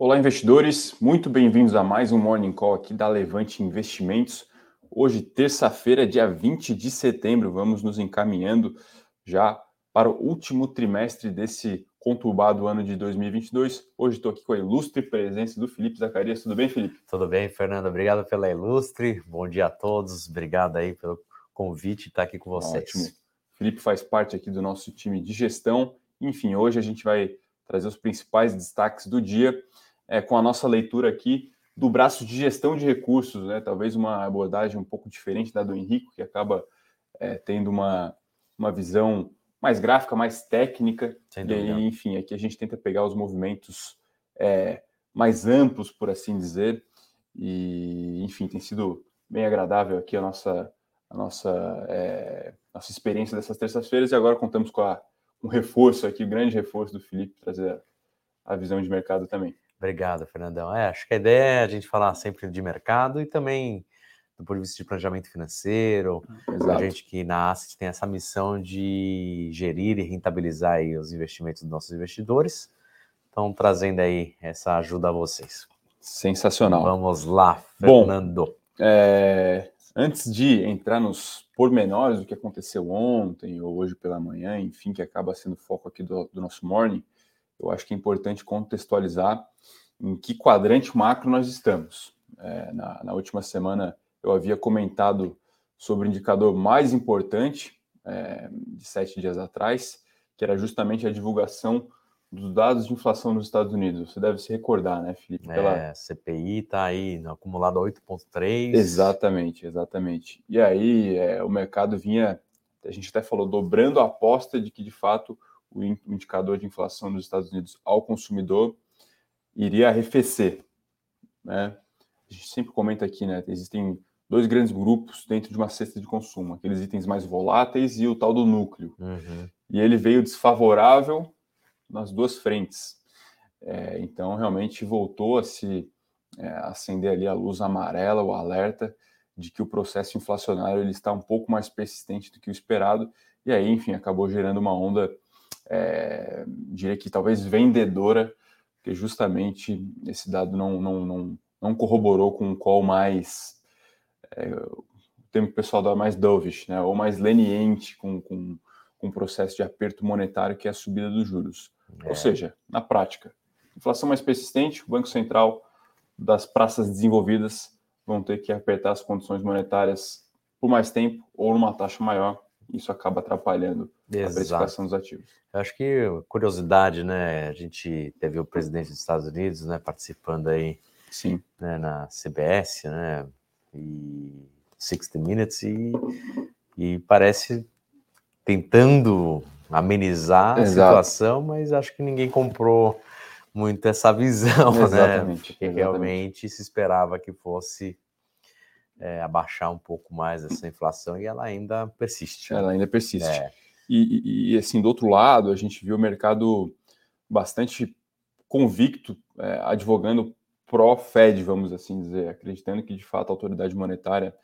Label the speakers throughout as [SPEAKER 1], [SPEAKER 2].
[SPEAKER 1] Olá, investidores, muito bem-vindos a mais um Morning Call aqui da Levante Investimentos. Hoje, terça-feira, dia 20 de setembro, vamos nos encaminhando já para o último trimestre desse conturbado ano de 2022. Hoje estou aqui com a ilustre presença do Felipe Zacarias. Tudo bem, Felipe?
[SPEAKER 2] Tudo bem, Fernando. Obrigado pela ilustre. Bom dia a todos. Obrigado aí pelo convite de estar aqui com vocês.
[SPEAKER 1] Ótimo. Felipe faz parte aqui do nosso time de gestão. Enfim, hoje a gente vai trazer os principais destaques do dia é, com a nossa leitura aqui do braço de gestão de recursos, né? talvez uma abordagem um pouco diferente da do Henrique, que acaba é, tendo uma, uma visão mais gráfica, mais técnica. e aí, enfim, aqui a gente tenta pegar os movimentos é, mais amplos, por assim dizer. E, enfim, tem sido bem agradável aqui a nossa, a nossa, é, nossa experiência dessas terças-feiras. E agora contamos com a, um reforço aqui, um grande reforço do Felipe, trazer a, a visão de mercado também.
[SPEAKER 2] Obrigado, Fernandão. É, acho que a ideia é a gente falar sempre de mercado e também do ponto de vista de planejamento financeiro. Exato. A gente que na Asset tem essa missão de gerir e rentabilizar os investimentos dos nossos investidores. Então, trazendo aí essa ajuda a vocês.
[SPEAKER 1] Sensacional.
[SPEAKER 2] Vamos lá, Fernando. Bom,
[SPEAKER 1] é, antes de entrar nos pormenores do que aconteceu ontem ou hoje pela manhã, enfim, que acaba sendo o foco aqui do, do nosso morning, eu acho que é importante contextualizar em que quadrante macro nós estamos. É, na, na, última semana eu havia comentado sobre o indicador mais importante é, de sete dias atrás, que era justamente a divulgação dos dados de inflação nos Estados Unidos. Você deve se recordar, né, Felipe?
[SPEAKER 2] Pela... É, CPI está aí acumulado a 8,3.
[SPEAKER 1] Exatamente, exatamente. E aí é, o mercado vinha, a gente até falou, dobrando a aposta de que de fato o indicador de inflação dos Estados Unidos ao consumidor iria arrefecer. Né? A gente sempre comenta aqui, né? Existem dois grandes grupos dentro de uma cesta de consumo, aqueles itens mais voláteis e o tal do núcleo. Uhum. E ele veio desfavorável nas duas frentes. É, então, realmente voltou a se é, acender ali a luz amarela, o alerta de que o processo inflacionário ele está um pouco mais persistente do que o esperado. E aí, enfim, acabou gerando uma onda é, diria que talvez vendedora, porque justamente esse dado não, não, não, não corroborou com o qual mais, é, o termo que o pessoal dá mais dovish, né, ou mais leniente com, com, com o processo de aperto monetário, que é a subida dos juros. É. Ou seja, na prática, inflação mais persistente, o Banco Central das praças desenvolvidas vão ter que apertar as condições monetárias por mais tempo ou numa taxa maior isso acaba atrapalhando Exato. a precificação dos ativos.
[SPEAKER 2] Eu acho que curiosidade, né? A gente teve o presidente dos Estados Unidos, né, participando aí,
[SPEAKER 1] sim,
[SPEAKER 2] né, na CBS, né, e 60 Minutes e, e parece tentando amenizar Exato. a situação, mas acho que ninguém comprou muito essa visão, né? Exatamente, né? Porque exatamente. realmente se esperava que fosse é, abaixar um pouco mais essa inflação e ela ainda persiste.
[SPEAKER 1] Ela ainda persiste. É. E, e, e, assim, do outro lado, a gente viu o mercado bastante convicto, é, advogando pró-Fed, vamos assim dizer, acreditando que de fato a autoridade monetária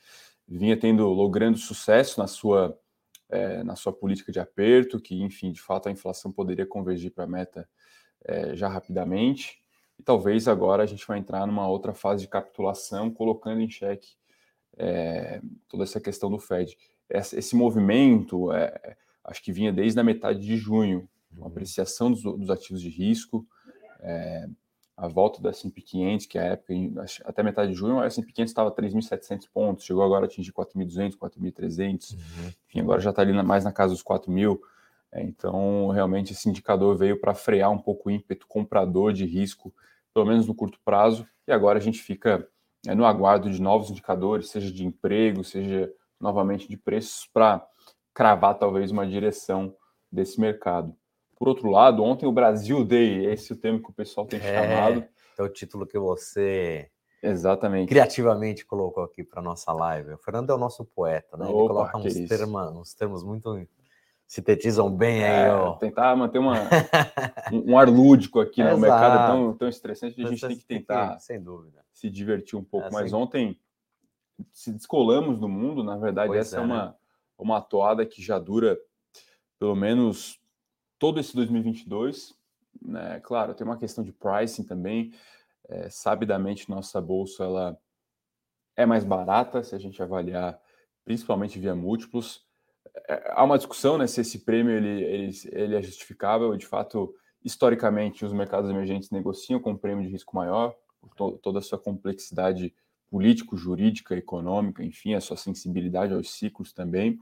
[SPEAKER 1] vinha tendo, logrando sucesso na sua, é, na sua política de aperto, que enfim, de fato a inflação poderia convergir para a meta é, já rapidamente. E talvez agora a gente vai entrar numa outra fase de capitulação, colocando em xeque é, toda essa questão do Fed. Esse, esse movimento, é, acho que vinha desde a metade de junho, uma uhum. apreciação dos, dos ativos de risco, é, a volta da S&P 500, que a época, até metade de junho, a S&P 500 estava 3.700 pontos, chegou agora a atingir 4.200, 4.300, uhum. enfim, agora já está ali mais na casa dos 4.000, é, então realmente esse indicador veio para frear um pouco o ímpeto comprador de risco, pelo menos no curto prazo, e agora a gente fica é, no aguardo de novos indicadores, seja de emprego, seja novamente de preços, para cravar talvez uma direção desse mercado. Por outro lado, ontem o Brasil Day, esse é o tema que o pessoal tem é, chamado.
[SPEAKER 2] É o título que você
[SPEAKER 1] Exatamente.
[SPEAKER 2] criativamente colocou aqui para nossa live. O Fernando é o nosso poeta, né? Ele Opa, coloca uns, termos, uns termos muito sintetizam bem é, aí, ó.
[SPEAKER 1] Tentar manter uma, um, um ar lúdico aqui, né? O mercado é tão, tão estressante que a gente tem que tentar
[SPEAKER 2] sem dúvida.
[SPEAKER 1] Se divertir um pouco. É, Mas ontem se descolamos do mundo, na verdade, pois essa é, é uma, né? uma toada que já dura pelo menos todo esse 2022. Né? Claro, tem uma questão de pricing também. É, sabidamente, nossa bolsa ela é mais barata se a gente avaliar, principalmente via múltiplos. É, há uma discussão né, se esse prêmio ele, ele, ele é justificável. De fato, historicamente, os mercados emergentes negociam com um prêmio de risco maior, por to toda a sua complexidade político, jurídica, econômica, enfim, a sua sensibilidade aos ciclos também.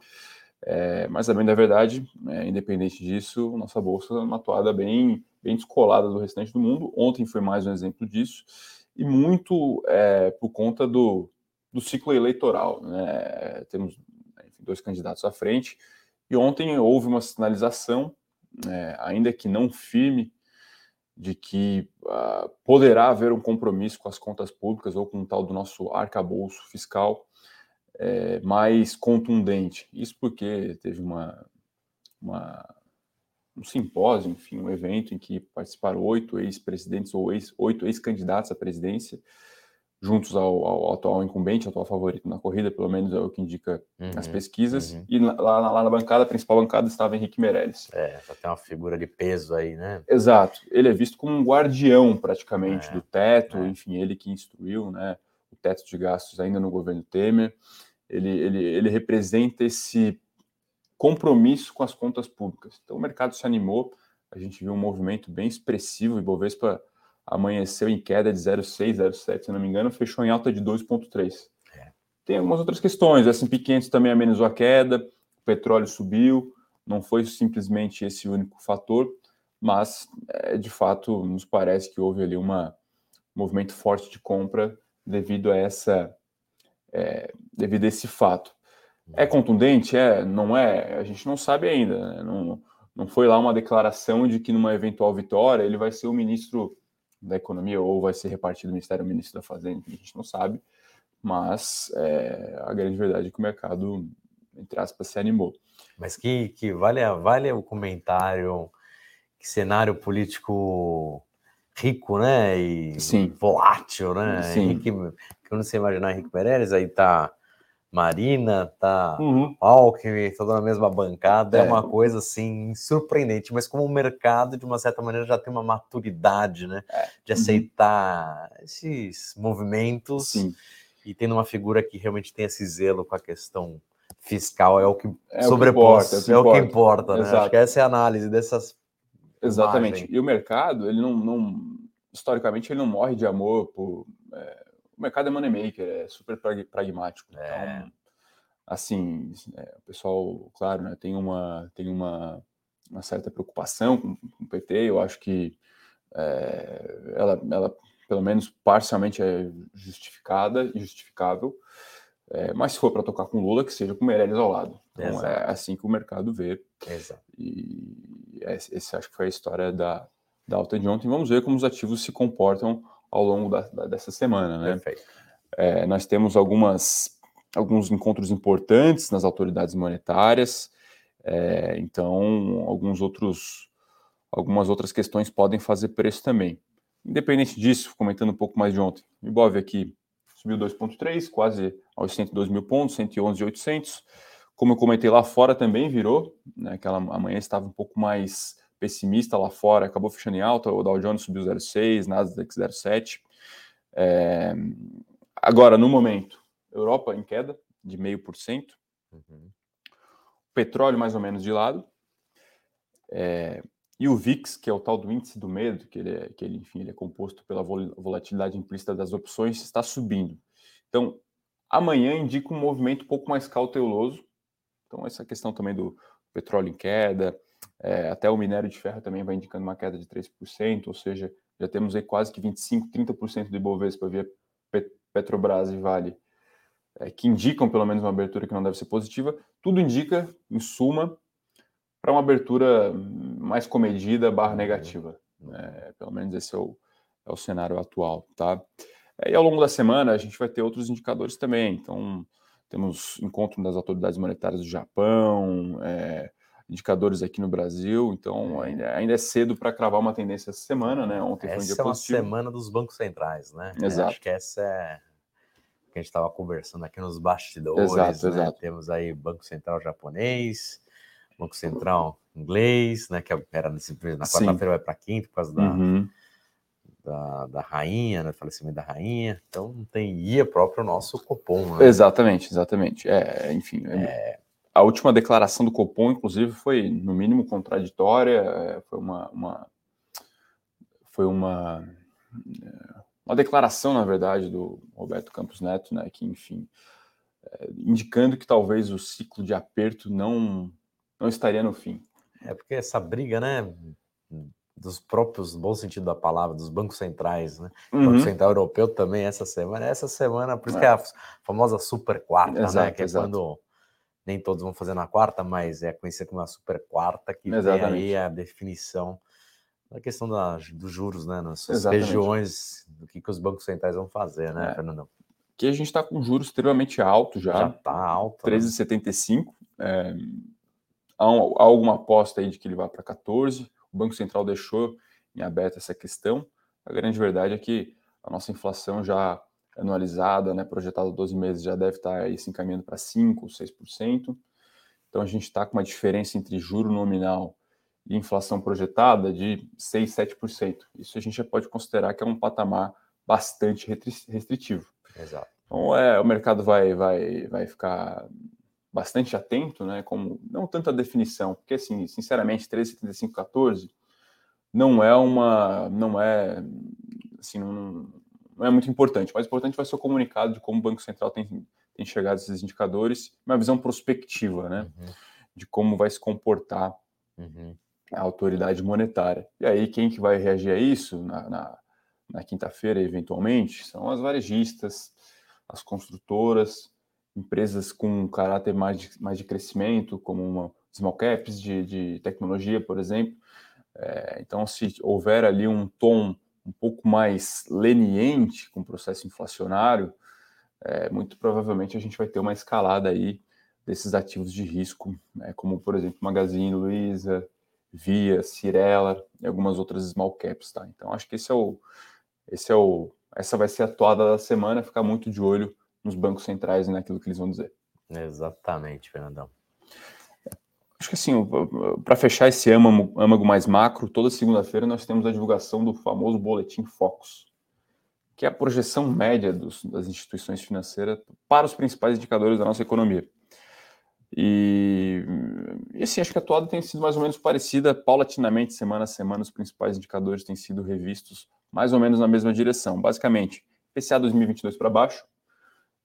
[SPEAKER 1] É, mas, também da verdade, é, independente disso, nossa bolsa é uma atuada bem, bem descolada do restante do mundo. Ontem foi mais um exemplo disso, e muito é, por conta do, do ciclo eleitoral. Né? Temos enfim, dois candidatos à frente, e ontem houve uma sinalização, é, ainda que não firme, de que uh, poderá haver um compromisso com as contas públicas ou com o tal do nosso arcabouço fiscal é, mais contundente. Isso porque teve uma, uma, um simpósio, enfim, um evento em que participaram oito ex-presidentes ou ex, oito ex-candidatos à presidência, juntos ao, ao, atual incumbente, atual favorito na corrida, pelo menos é o que indica uhum, as pesquisas. Uhum. E lá, lá, na bancada, a principal bancada, estava Henrique Meirelles.
[SPEAKER 2] É, já tem uma figura de peso aí, né?
[SPEAKER 1] Exato. Ele é visto como um guardião, praticamente, é, do teto, é. enfim, ele que instruiu, né? O teto de gastos ainda no governo Temer. Ele, ele, ele representa esse compromisso com as contas públicas. Então, o mercado se animou, a gente viu um movimento bem expressivo, e Bovespa amanheceu em queda de 0,6, 0,7, se não me engano, fechou em alta de 2,3. É. Tem algumas outras questões, o S&P 500 também amenizou a queda, o petróleo subiu, não foi simplesmente esse único fator, mas é, de fato nos parece que houve ali uma, um movimento forte de compra devido a essa é, devido a esse fato. É contundente? É, não é? A gente não sabe ainda. Né? Não, não foi lá uma declaração de que numa eventual vitória ele vai ser o ministro da Economia ou vai ser repartido do Ministério Ministro da Fazenda, a gente não sabe, mas é, a grande verdade é que o mercado, entre aspas, se animou.
[SPEAKER 2] Mas que, que vale, vale o comentário, que cenário político rico, né, e
[SPEAKER 1] Sim.
[SPEAKER 2] volátil, né, Sim. Henrique, quando você imaginar Henrique Meirelles, aí tá Marina, tá uhum. Alckmin, toda na mesma bancada, é. é. uma coisa assim surpreendente, mas como o mercado, de uma certa maneira, já tem uma maturidade, né? É. De uhum. aceitar uhum. esses movimentos Sim. e tendo uma figura que realmente tem esse zelo com a questão fiscal, é o que é sobrepõe, é, é, o que importa, né? Acho que essa é a análise dessas.
[SPEAKER 1] Exatamente. Imagens. E o mercado, ele não, não, historicamente, ele não morre de amor por. O mercado é money maker, é super pragmático. É. Então, assim, é, o pessoal, claro, né, tem uma tem uma, uma certa preocupação com, com o PT. Eu acho que é, ela, ela, pelo menos parcialmente, é justificada e justificável. É, mas se for para tocar com Lula, que seja com Meirelles ao lado. Então Exato. é assim que o mercado vê.
[SPEAKER 2] Exato.
[SPEAKER 1] E esse acho que foi a história da, da alta de ontem. Vamos ver como os ativos se comportam ao longo da, da, dessa semana. Né? Perfeito. É, nós temos algumas, alguns encontros importantes nas autoridades monetárias, é, então alguns outros, algumas outras questões podem fazer preço também. Independente disso, comentando um pouco mais de ontem, o Ibov aqui subiu 2,3, quase aos 102 mil pontos, 111,800. Como eu comentei lá fora também virou, né, aquela amanhã estava um pouco mais pessimista lá fora, acabou fechando em alta, o Dow Jones subiu 0,6, Nasdaq 0,7. É... Agora, no momento, Europa em queda de 0,5%, uhum. petróleo mais ou menos de lado, é... e o VIX, que é o tal do índice do medo, que ele, é, que ele, enfim, ele é composto pela volatilidade implícita das opções, está subindo. Então, amanhã indica um movimento um pouco mais cauteloso, então essa questão também do petróleo em queda, é, até o minério de ferro também vai indicando uma queda de 3%, ou seja, já temos aí quase que 25%, 30% do Ibovespa via Petrobras e Vale, é, que indicam pelo menos uma abertura que não deve ser positiva. Tudo indica, em suma, para uma abertura mais comedida barra negativa. É, pelo menos esse é o, é o cenário atual, tá? É, e ao longo da semana a gente vai ter outros indicadores também. Então, temos encontro das autoridades monetárias do Japão, é, indicadores aqui no Brasil, então é. ainda, ainda é cedo para cravar uma tendência essa semana, né?
[SPEAKER 2] Ontem essa foi um dia é uma semana dos bancos centrais, né?
[SPEAKER 1] É, exato.
[SPEAKER 2] acho que essa é que a gente estava conversando aqui nos bastidores. Exato, né? exato. Temos aí Banco Central japonês, Banco Central inglês, né? Que era nesse, na quarta-feira vai para quinta por causa da, uhum. da, da rainha, né? Falecimento da rainha. Então não tem guia próprio nosso Copom. Né?
[SPEAKER 1] Exatamente, exatamente. É, enfim, é... a última declaração do Copom, inclusive, foi no mínimo contraditória. É, foi uma, uma foi uma uma declaração, na verdade, do Roberto Campos Neto, né? Que enfim, é, indicando que talvez o ciclo de aperto não não estaria no fim.
[SPEAKER 2] É porque essa briga, né? dos próprios, no bom sentido da palavra, dos bancos centrais, né? Uhum. O Banco Central Europeu também essa semana, essa semana, por isso é. que é a famosa super quarta, né? exato, né? Que é exato. quando nem todos vão fazer na quarta, mas é conhecida como a super quarta, que Exatamente. tem aí a definição da questão da, dos juros, né? Nas regiões, do que, que os bancos centrais vão fazer, né, é. Fernandão?
[SPEAKER 1] Que a gente está com juros extremamente alto já.
[SPEAKER 2] Já está alto.
[SPEAKER 1] 13,75. Né? É, há, um, há alguma aposta aí de que ele vá para 14 o Banco Central deixou em aberto essa questão. A grande verdade é que a nossa inflação já anualizada, né, projetada 12 meses, já deve estar aí se encaminhando para 5% ou 6%. Então a gente está com uma diferença entre juro nominal e inflação projetada de 6, 7%. Isso a gente já pode considerar que é um patamar bastante restritivo.
[SPEAKER 2] Exato.
[SPEAKER 1] Então é, o mercado vai, vai, vai ficar bastante atento, né? Como não tanto a definição, porque assim, sinceramente, 137514 não é uma, não é assim, não, não é muito importante. Mais importante vai ser o comunicado de como o Banco Central tem, tem chegado a esses indicadores, uma visão prospectiva, né? Uhum. De como vai se comportar uhum. a autoridade monetária. E aí, quem que vai reagir a isso na, na, na quinta-feira, eventualmente, são as varejistas, as construtoras, empresas com caráter mais de, mais de crescimento, como uma small caps de, de tecnologia, por exemplo. É, então, se houver ali um tom um pouco mais leniente com o processo inflacionário, é, muito provavelmente a gente vai ter uma escalada aí desses ativos de risco, né, como, por exemplo, Magazine Luiza, Via, Cirela e algumas outras small caps, tá? Então, acho que esse é o, esse é o, essa vai ser a toada da semana, ficar muito de olho nos bancos centrais e naquilo que eles vão dizer.
[SPEAKER 2] Exatamente, Fernandão.
[SPEAKER 1] Acho que assim, para fechar esse âmago, âmago mais macro, toda segunda-feira nós temos a divulgação do famoso boletim Focus, que é a projeção média dos, das instituições financeiras para os principais indicadores da nossa economia. E, e assim, acho que a toada tem sido mais ou menos parecida, paulatinamente, semana a semana, os principais indicadores têm sido revistos mais ou menos na mesma direção. Basicamente, PCA 2022 para baixo,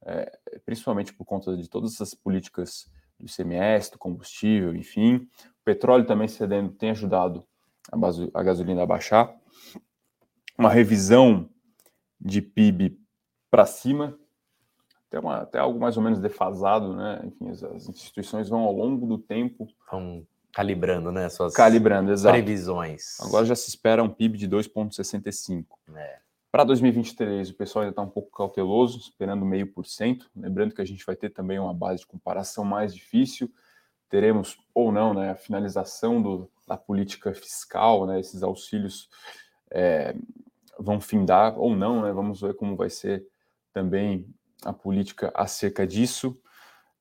[SPEAKER 1] é, principalmente por conta de todas essas políticas do ICMS, do combustível, enfim. O petróleo também cedendo tem ajudado a, base, a gasolina a baixar. Uma revisão de PIB para cima, até, uma, até algo mais ou menos defasado, né? Enfim, as, as instituições vão ao longo do tempo.
[SPEAKER 2] Vão calibrando, né? Suas
[SPEAKER 1] calibrando, exato.
[SPEAKER 2] previsões.
[SPEAKER 1] Agora já se espera um PIB de 2,65. É. Para 2023, o pessoal ainda está um pouco cauteloso, esperando meio por cento. Lembrando que a gente vai ter também uma base de comparação mais difícil. Teremos ou não né, a finalização do, da política fiscal, né, esses auxílios é, vão findar ou não, né, vamos ver como vai ser também a política acerca disso.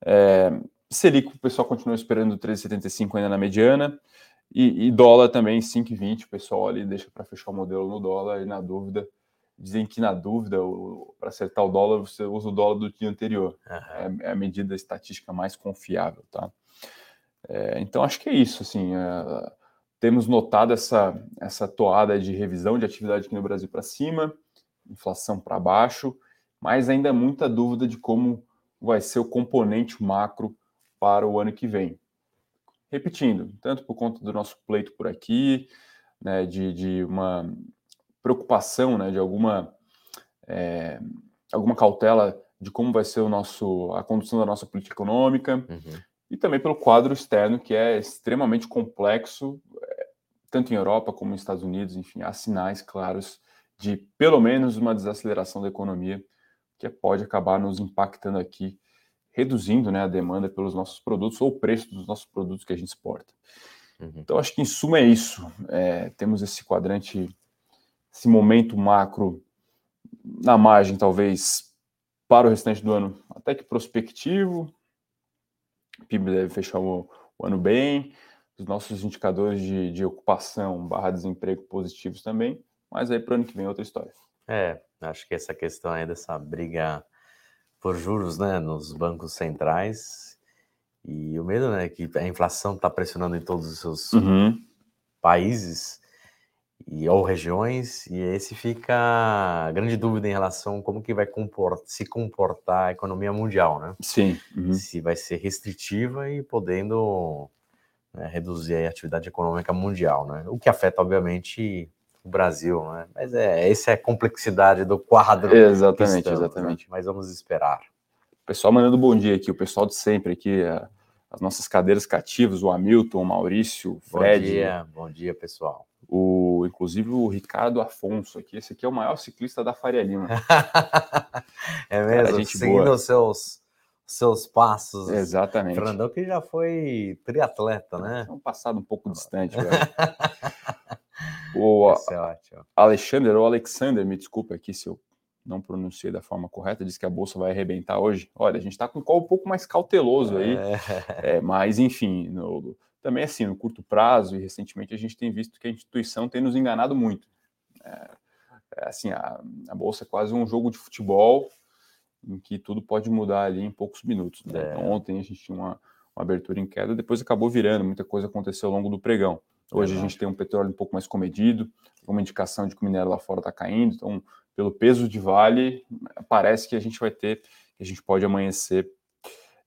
[SPEAKER 1] É, Selic, o pessoal continua esperando 13,75 ainda na mediana. E, e dólar também 5,20, o pessoal ali deixa para fechar o modelo no dólar e na dúvida dizem que na dúvida, para acertar o dólar, você usa o dólar do dia anterior. Uhum. É, é, a medida estatística mais confiável, tá? É, então, acho que é isso, assim, é, temos notado essa, essa toada de revisão de atividade aqui no Brasil para cima, inflação para baixo, mas ainda muita dúvida de como vai ser o componente macro para o ano que vem. Repetindo, tanto por conta do nosso pleito por aqui, né, de, de uma preocupação, né, de alguma, é, alguma cautela de como vai ser o nosso, a condução da nossa política econômica, uhum. e também pelo quadro externo, que é extremamente complexo, é, tanto em Europa como nos Estados Unidos, enfim, há sinais claros de pelo menos uma desaceleração da economia, que pode acabar nos impactando aqui, reduzindo né, a demanda pelos nossos produtos ou o preço dos nossos produtos que a gente exporta. Uhum. Então, acho que em suma é isso. É, temos esse quadrante esse momento macro na margem, talvez, para o restante do ano, até que prospectivo. O PIB deve fechar o, o ano bem. Os nossos indicadores de, de ocupação barra desemprego positivos também. mas aí para o ano que vem é outra história.
[SPEAKER 2] É, acho que essa questão aí dessa briga por juros, né, nos bancos centrais e o medo, né, que a inflação está pressionando em todos os seus uhum. países e ou regiões e esse fica a grande dúvida em relação a como que vai comportar, se comportar a economia mundial, né?
[SPEAKER 1] Sim.
[SPEAKER 2] Uhum. Se vai ser restritiva e podendo né, reduzir a atividade econômica mundial, né? O que afeta, obviamente, o Brasil, né? Mas é essa é a complexidade do quadro.
[SPEAKER 1] Exatamente, estamos, né? exatamente. Né?
[SPEAKER 2] Mas vamos esperar.
[SPEAKER 1] O pessoal mandando bom dia aqui, o pessoal de sempre aqui, as nossas cadeiras cativas, o Hamilton, o Maurício, o Fred.
[SPEAKER 2] Bom dia, bom dia, pessoal.
[SPEAKER 1] O, inclusive o Ricardo Afonso aqui, esse aqui é o maior ciclista da Faria Lima.
[SPEAKER 2] é mesmo, Cara, gente seguindo os seus seus passos.
[SPEAKER 1] Exatamente.
[SPEAKER 2] Fernandão que já foi triatleta, né?
[SPEAKER 1] É um passado um pouco distante, o é Alexander, ou Alexander, me desculpa aqui se eu não pronunciei da forma correta, disse que a bolsa vai arrebentar hoje. Olha, a gente está com um call um pouco mais cauteloso aí, é. É, mas enfim, no, também assim, no curto prazo, e recentemente a gente tem visto que a instituição tem nos enganado muito. É, é assim, a, a bolsa é quase um jogo de futebol em que tudo pode mudar ali em poucos minutos. Né? É. Então, ontem a gente tinha uma, uma, abertura em queda, depois acabou virando, muita coisa aconteceu ao longo do pregão. Hoje é a gente tem um petróleo um pouco mais comedido, uma indicação de que o minério lá fora está caindo, então, pelo peso de vale, parece que a gente vai ter, que a gente pode amanhecer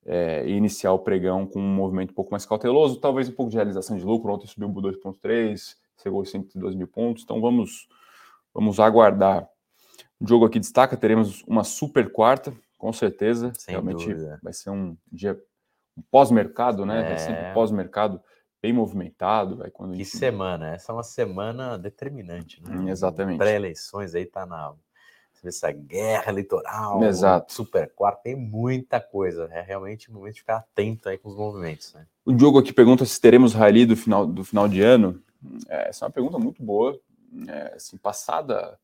[SPEAKER 1] é, iniciar o pregão com um movimento um pouco mais cauteloso, talvez um pouco de realização de lucro. Ontem subiu o 2,3, chegou aos 102 mil pontos, então vamos, vamos aguardar o jogo aqui destaca, teremos uma super quarta, com certeza.
[SPEAKER 2] Sem
[SPEAKER 1] Realmente
[SPEAKER 2] dúvida.
[SPEAKER 1] vai ser um dia um pós-mercado, né? É. Vai ser um pós-mercado bem movimentado. Vai quando
[SPEAKER 2] que semana, essa é uma semana determinante, né?
[SPEAKER 1] Hum, exatamente.
[SPEAKER 2] Pré-eleições aí tá na essa guerra eleitoral,
[SPEAKER 1] Exato.
[SPEAKER 2] super quarta, tem muita coisa. É realmente o momento de ficar atento aí com os movimentos. Né?
[SPEAKER 1] O Diogo aqui pergunta se teremos rally do final, do final de ano. É, essa é uma pergunta muito boa. É, assim, passada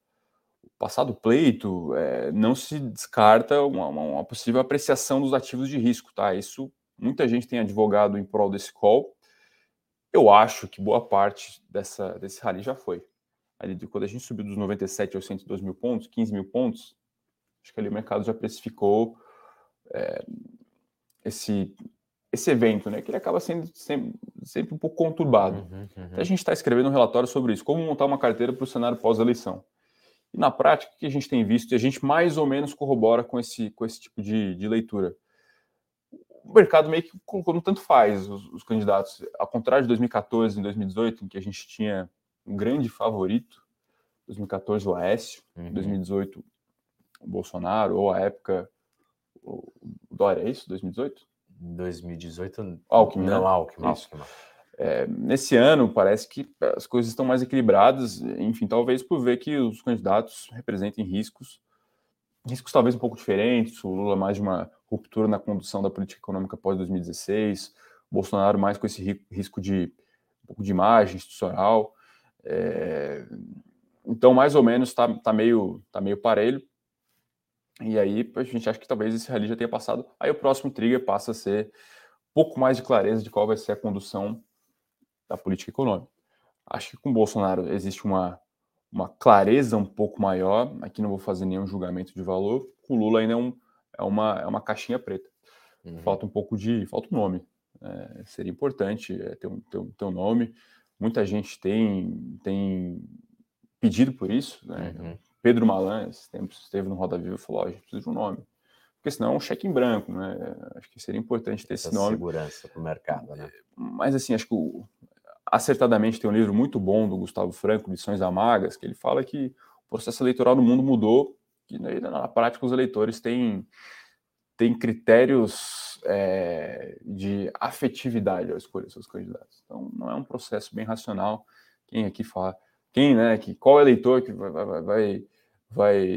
[SPEAKER 1] passado o pleito, é, não se descarta uma, uma, possível apreciação dos ativos de risco, tá? Isso muita gente tem advogado em prol desse call. Eu acho que boa parte dessa, desse rally já foi. Ali, quando a gente subiu dos 97 aos 102 mil pontos, 15 mil pontos, acho que ali o mercado já precificou é, esse, esse evento, né? Que ele acaba sendo sempre, sempre um pouco conturbado. Uhum, uhum. A gente está escrevendo um relatório sobre isso, como montar uma carteira para o cenário pós-eleição. E na prática, o que a gente tem visto, e a gente mais ou menos corrobora com esse, com esse tipo de, de leitura. O mercado meio que colocou no tanto faz os, os candidatos. Ao contrário de 2014 e 2018, em que a gente tinha um grande favorito, 2014 o Aécio, uhum. 2018 o Bolsonaro, ou a época o Dória, é isso? 2018?
[SPEAKER 2] 2018
[SPEAKER 1] Alckmin,
[SPEAKER 2] não,
[SPEAKER 1] né?
[SPEAKER 2] Alckmin, Alckmin.
[SPEAKER 1] É, nesse ano, parece que as coisas estão mais equilibradas, enfim, talvez por ver que os candidatos representem riscos, riscos talvez um pouco diferentes, o Lula mais de uma ruptura na condução da política econômica após 2016, o Bolsonaro mais com esse risco de um pouco de imagem institucional. É, então, mais ou menos, está tá meio, tá meio parelho. E aí, a gente acha que talvez esse rally já tenha passado. Aí o próximo trigger passa a ser um pouco mais de clareza de qual vai ser a condução da política econômica. Acho que com Bolsonaro existe uma, uma clareza um pouco maior. Aqui não vou fazer nenhum julgamento de valor. Com Lula ainda é, um, é, uma, é uma caixinha preta. Uhum. Falta um pouco de. Falta um nome. É, seria importante é, ter, um, ter, um, ter um nome. Muita gente tem, tem pedido por isso. Né? Uhum. Pedro Malan, esse tempo, esteve no Roda Viva e falou: oh, a gente precisa de um nome. Porque senão é um cheque em branco, né? Acho que seria importante ter Essa esse nome.
[SPEAKER 2] segurança para o mercado, né?
[SPEAKER 1] Mas assim, acho que o, acertadamente tem um livro muito bom do Gustavo Franco, Lições Amargas, que ele fala que o processo eleitoral no mundo mudou, que na prática os eleitores têm, têm critérios é, de afetividade ao escolher seus candidatos. Então não é um processo bem racional. Quem aqui fala, quem, né, que qual eleitor que vai, vai, vai, vai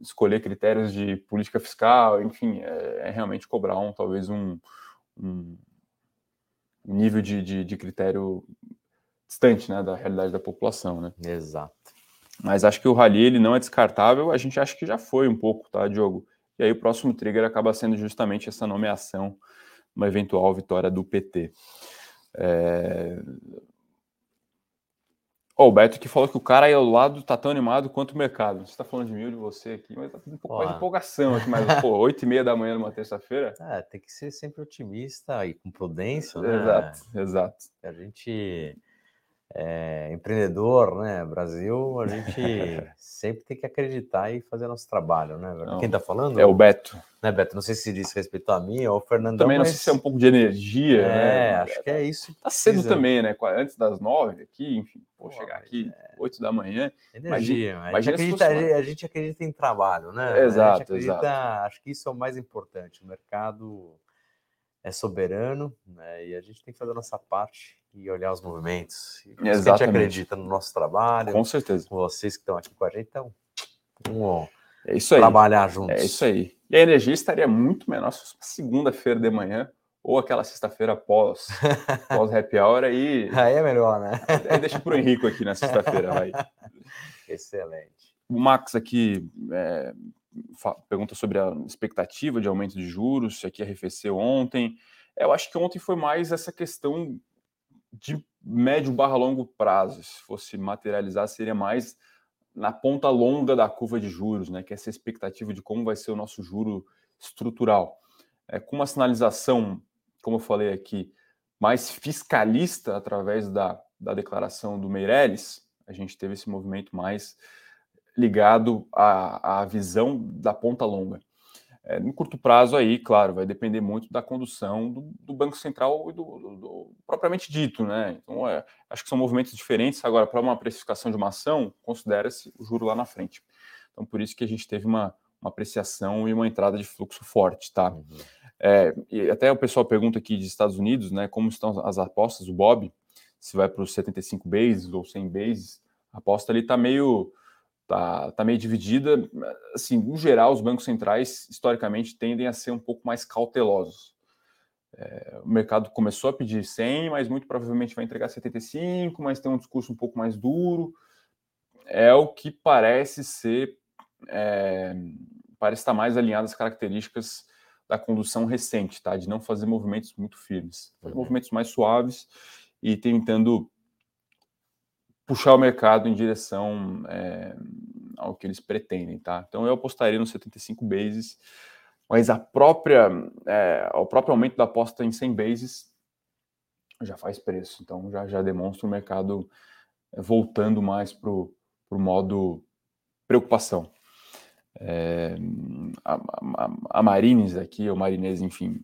[SPEAKER 1] escolher critérios de política fiscal, enfim, é, é realmente cobrar um talvez um, um nível de, de, de, critério distante né, da realidade da população. Né?
[SPEAKER 2] Exato.
[SPEAKER 1] Mas acho que o rally ele não é descartável, a gente acha que já foi um pouco, tá, Diogo? E aí o próximo trigger acaba sendo justamente essa nomeação, uma eventual vitória do PT. É... Oh, o Beto que falou que o cara aí ao lado tá tão animado quanto o mercado. Você está falando de mim de você aqui, mas tá um pouco mais de empolgação aqui, mas, pô, oito e meia da manhã numa terça-feira.
[SPEAKER 2] É, tem que ser sempre otimista e com prudência, né?
[SPEAKER 1] Exato, exato.
[SPEAKER 2] A gente é, empreendedor, né? Brasil, a gente sempre tem que acreditar e fazer nosso trabalho, né? Não, Quem tá falando?
[SPEAKER 1] É o Beto.
[SPEAKER 2] Né, Beto? Não sei se diz respeito a mim ou ao Fernandão.
[SPEAKER 1] Também não mas... sei se é um pouco de energia. É,
[SPEAKER 2] né? acho que é isso.
[SPEAKER 1] Tá cedo também, né? Antes das nove aqui, enfim, vou chegar aqui é... oito da manhã.
[SPEAKER 2] Energia, imagina, a, gente acredita, a gente acredita em trabalho, né?
[SPEAKER 1] Exato,
[SPEAKER 2] acredita,
[SPEAKER 1] exato.
[SPEAKER 2] Acho que isso é o mais importante. O mercado é soberano, né? E a gente tem que fazer a nossa parte e olhar os movimentos. E a gente acredita no nosso trabalho.
[SPEAKER 1] Com certeza.
[SPEAKER 2] Com vocês que estão aqui com a gente, então vamos
[SPEAKER 1] é isso aí.
[SPEAKER 2] trabalhar juntos.
[SPEAKER 1] É isso aí. E a energia estaria muito menor se fosse segunda-feira de manhã ou aquela sexta-feira pós, pós happy hour aí.
[SPEAKER 2] Aí é melhor, né?
[SPEAKER 1] Aí deixa para o Henrico aqui na sexta-feira, vai.
[SPEAKER 2] Excelente.
[SPEAKER 1] O Max aqui é, pergunta sobre a expectativa de aumento de juros, se aqui arrefeceu ontem. Eu acho que ontem foi mais essa questão de médio barra longo prazo, se fosse materializar, seria mais na ponta longa da curva de juros, né? Que é essa expectativa de como vai ser o nosso juro estrutural. É, com uma sinalização, como eu falei aqui, mais fiscalista através da, da declaração do Meirelles, a gente teve esse movimento mais ligado à, à visão da ponta longa. É, no curto prazo aí, claro, vai depender muito da condução do, do Banco Central e do, do, do, propriamente dito, né? Então, é, acho que são movimentos diferentes. Agora, para uma precificação de uma ação, considera-se o juro lá na frente. Então, por isso que a gente teve uma, uma apreciação e uma entrada de fluxo forte, tá? Uhum. É, e até o pessoal pergunta aqui dos Estados Unidos, né? Como estão as apostas, o Bob, se vai para os 75 bases ou 100 bases, a aposta ali está meio tá, tá meio dividida. Assim, no geral, os bancos centrais, historicamente, tendem a ser um pouco mais cautelosos. É, o mercado começou a pedir 100, mas muito provavelmente vai entregar 75, mas tem um discurso um pouco mais duro. É o que parece ser, é, parece estar mais alinhado às características da condução recente, tá? De não fazer movimentos muito firmes, fazer uhum. movimentos mais suaves e tentando puxar o mercado em direção é, ao que eles pretendem, tá? Então eu apostaria no 75 bases, mas a própria, é, o próprio aumento da aposta em 100 bases já faz preço, então já, já demonstra o mercado voltando mais para o modo preocupação. É, a, a, a Marines aqui, ou Marinese, enfim,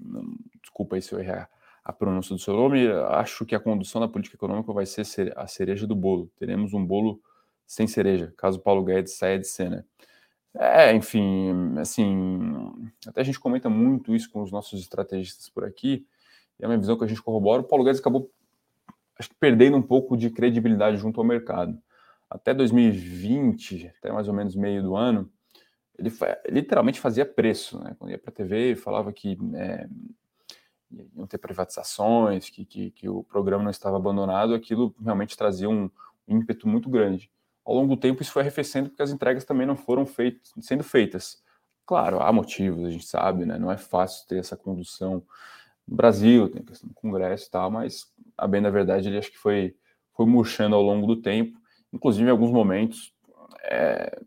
[SPEAKER 1] desculpa aí se eu errar a pronúncia do seu nome, acho que a condução da política econômica vai ser a cereja do bolo. Teremos um bolo sem cereja, caso Paulo Guedes saia de cena. É, enfim, assim, até a gente comenta muito isso com os nossos estrategistas por aqui, e a minha visão que a gente corrobora, o Paulo Guedes acabou, acho que perdendo um pouco de credibilidade junto ao mercado. Até 2020, até mais ou menos meio do ano, ele literalmente fazia preço, né? Quando ia para a TV, falava que é, iam ter privatizações, que, que, que, o programa não estava abandonado, aquilo realmente trazia um, ímpeto muito grande. Ao longo do tempo, isso foi arrefecendo porque as entregas também não foram feitas, sendo feitas. Claro, há motivos, a gente sabe, né? não é fácil ter essa condução no Brasil, tem questão do Congresso e tal, mas, a bem da verdade, ele acho que foi, foi murchando ao longo do tempo, inclusive em alguns momentos, é,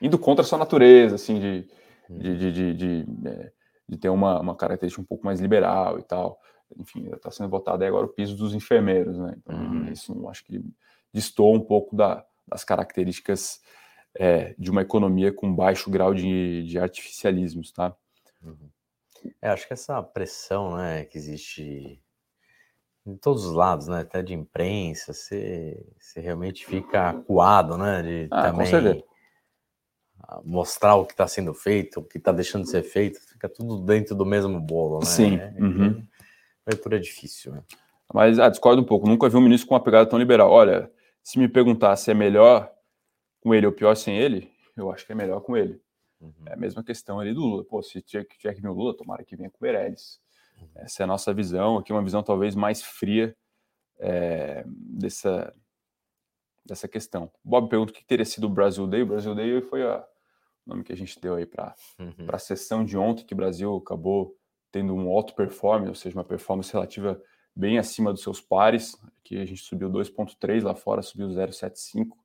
[SPEAKER 1] indo contra a sua natureza, assim, de, de, de, de é, de ter uma, uma característica um pouco mais liberal e tal. Enfim, está sendo votado agora o piso dos enfermeiros, né? Então, uhum. isso acho que distou um pouco da, das características é, de uma economia com baixo grau de, de artificialismos, tá?
[SPEAKER 2] Uhum. É, acho que essa pressão, né, que existe em todos os lados, né, até de imprensa, você, você realmente fica acuado, né, de
[SPEAKER 1] ah, também
[SPEAKER 2] mostrar o que está sendo feito, o que está deixando de ser feito, fica tudo dentro do mesmo bolo, né?
[SPEAKER 1] Sim.
[SPEAKER 2] É,
[SPEAKER 1] uhum.
[SPEAKER 2] Leitura é difícil, né?
[SPEAKER 1] Mas ah, discordo um pouco. Nunca vi um ministro com uma pegada tão liberal. Olha, se me perguntar se é melhor com ele ou pior sem ele, eu acho que é melhor com ele. Uhum. É a mesma questão ali do Lula. Pô, se tiver, tiver que vir o Lula, tomara que venha com o Meirelles. Uhum. Essa é a nossa visão. Aqui uma visão talvez mais fria é, dessa, dessa questão. Bob pergunta o que teria sido o Brasil Day. O Brasil Day foi a, nome que a gente deu aí para uhum. a sessão de ontem, que o Brasil acabou tendo um alto performance, ou seja, uma performance relativa bem acima dos seus pares. Aqui a gente subiu 2,3, lá fora subiu 0,75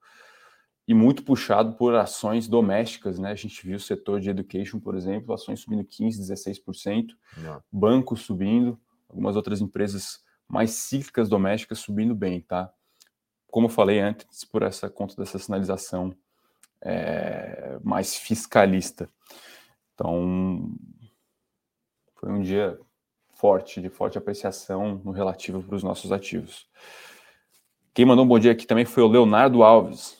[SPEAKER 1] e muito puxado por ações domésticas, né? A gente viu o setor de education, por exemplo, ações subindo 15, 16%, Não. bancos subindo, algumas outras empresas mais cíclicas domésticas subindo bem, tá? Como eu falei antes, por essa conta dessa sinalização é, mais fiscalista. Então, foi um dia forte, de forte apreciação no relativo para os nossos ativos. Quem mandou um bom dia aqui também foi o Leonardo Alves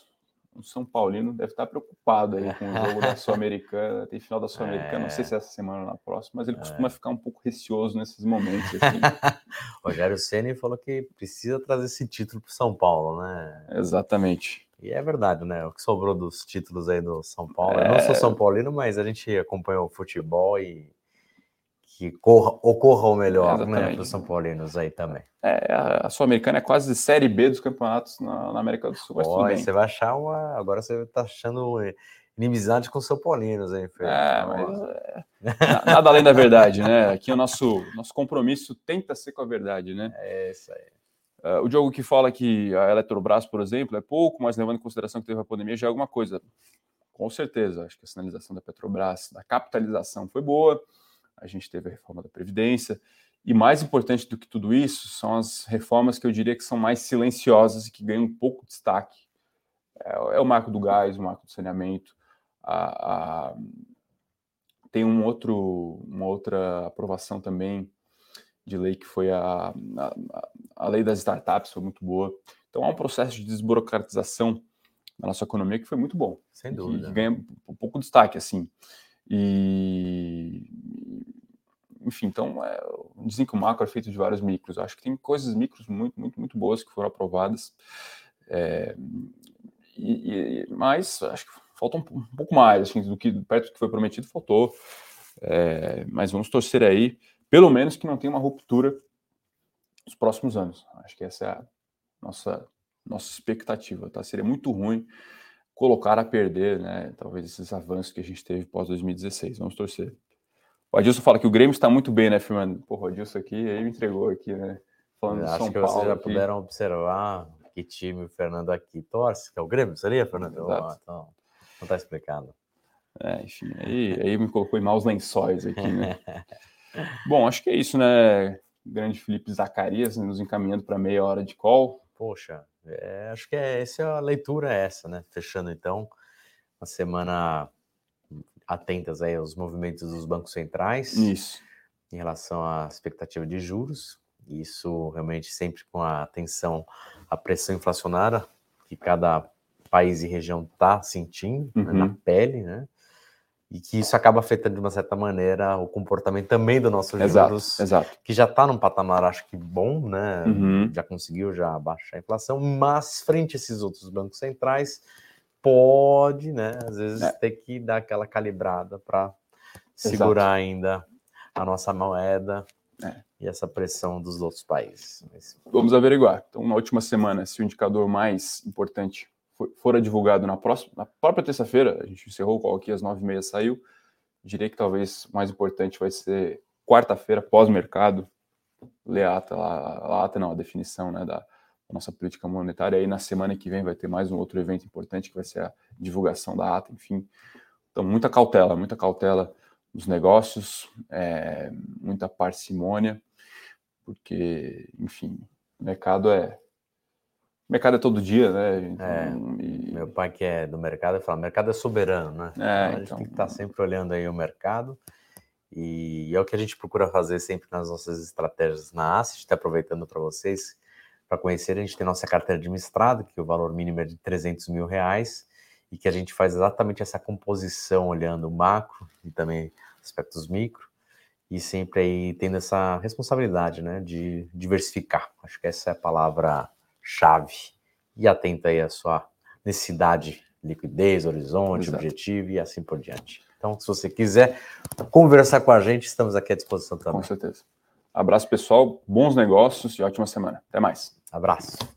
[SPEAKER 1] o São Paulino deve estar preocupado aí com o jogo da Sul-Americana, tem final da Sul-Americana, é. não sei se é essa semana ou na próxima, mas ele costuma é. ficar um pouco receoso nesses momentos. Assim.
[SPEAKER 2] Rogério Ceni falou que precisa trazer esse título para o São Paulo, né?
[SPEAKER 1] Exatamente.
[SPEAKER 2] E é verdade, né? O que sobrou dos títulos aí do São Paulo. É... Eu não sou São Paulino, mas a gente acompanhou o futebol e que corra, ocorra o melhor né, para os São Paulinos aí também.
[SPEAKER 1] É, a Sul-Americana é quase Série B dos campeonatos na, na América do Sul. Mas
[SPEAKER 2] oh, você vai achar uma. Agora você está achando inimizade com São Paulinos, hein, Fê?
[SPEAKER 1] É, mas, é, nada além da verdade, né? Aqui o nosso, nosso compromisso tenta ser com a verdade, né?
[SPEAKER 2] É isso aí.
[SPEAKER 1] Uh, o Diogo que fala que a Eletrobras, por exemplo, é pouco, mas levando em consideração que teve a pandemia, já é alguma coisa. Com certeza, acho que a sinalização da Petrobras, da capitalização foi boa a gente teve a reforma da Previdência, e mais importante do que tudo isso são as reformas que eu diria que são mais silenciosas e que ganham um pouco de destaque. É, é o marco do gás, o marco do saneamento, a, a, tem um outro, uma outra aprovação também de lei que foi a, a, a lei das startups, foi muito boa. Então há um processo de desburocratização na nossa economia que foi muito bom.
[SPEAKER 2] Sem dúvida.
[SPEAKER 1] Que, ganha um pouco de destaque, assim. E, enfim, então, é, dizem que o macro é feito de vários micros. Acho que tem coisas micros muito, muito, muito boas que foram aprovadas. É, e, e, mas acho que falta um, um, pouco mais, assim, do que perto do que foi prometido, faltou. É, mas vamos torcer aí, pelo menos que não tenha uma ruptura nos próximos anos. Acho que essa é a nossa, nossa expectativa, tá? Seria muito ruim colocar a perder, né? Talvez esses avanços que a gente teve pós 2016. Vamos torcer. O Adilson fala que o Grêmio está muito bem, né, Firmando? Porra, o Adilson aqui, aí me entregou aqui, né?
[SPEAKER 2] Falando acho São que Paulo vocês já aqui. puderam observar que time o Fernando aqui torce, que é o Grêmio, seria, Fernando? Oh, então, não está explicado.
[SPEAKER 1] É, enfim, aí, aí me colocou em maus lençóis aqui, né? Bom, acho que é isso, né? Grande Felipe Zacarias nos encaminhando para meia hora de call.
[SPEAKER 2] Poxa, é, acho que é, essa é a leitura é essa, né? Fechando então uma semana atentas aí aos movimentos dos bancos centrais.
[SPEAKER 1] Isso.
[SPEAKER 2] Em relação à expectativa de juros. Isso realmente sempre com a atenção à pressão inflacionária que cada país e região está sentindo uhum. né, na uhum. pele, né? E que isso acaba afetando de uma certa maneira o comportamento também do nosso
[SPEAKER 1] exato, juros, exato.
[SPEAKER 2] que já está num patamar, acho que bom, né? Uhum. Já conseguiu já baixar a inflação, mas frente a esses outros bancos centrais, pode, né? Às vezes é. ter que dar aquela calibrada para segurar ainda a nossa moeda é. e essa pressão dos outros países.
[SPEAKER 1] Vamos averiguar. Então, na última semana, se o indicador mais importante fora divulgado na, próxima, na própria terça-feira, a gente encerrou o call aqui às nove e meia, saiu. Diria que talvez mais importante vai ser quarta-feira, pós-mercado, ler a ata, não, a definição né, da, da, nossa política monetária. Aí na semana que vem vai ter mais um outro evento importante, que vai ser a divulgação da ata, enfim. Então, muita cautela, muita cautela nos negócios, é, muita parcimônia, porque, enfim, o mercado é o mercado é todo dia, né?
[SPEAKER 2] Então, é, e... Meu pai, que é do mercado, fala: mercado é soberano, né? É, então, a gente então... tem que estar sempre olhando aí o mercado. E é o que a gente procura fazer sempre nas nossas estratégias na Asset, está aproveitando para vocês, para conhecer, a gente tem nossa carteira administrada, que o valor mínimo é de 300 mil reais, e que a gente faz exatamente essa composição, olhando o macro e também aspectos micro, e sempre aí tendo essa responsabilidade, né, de diversificar. Acho que essa é a palavra chave e atenta aí à sua necessidade, liquidez, horizonte, Exato. objetivo e assim por diante. Então, se você quiser conversar com a gente, estamos aqui à disposição também.
[SPEAKER 1] Com certeza. Abraço, pessoal. Bons negócios e ótima semana. Até mais.
[SPEAKER 2] Abraço.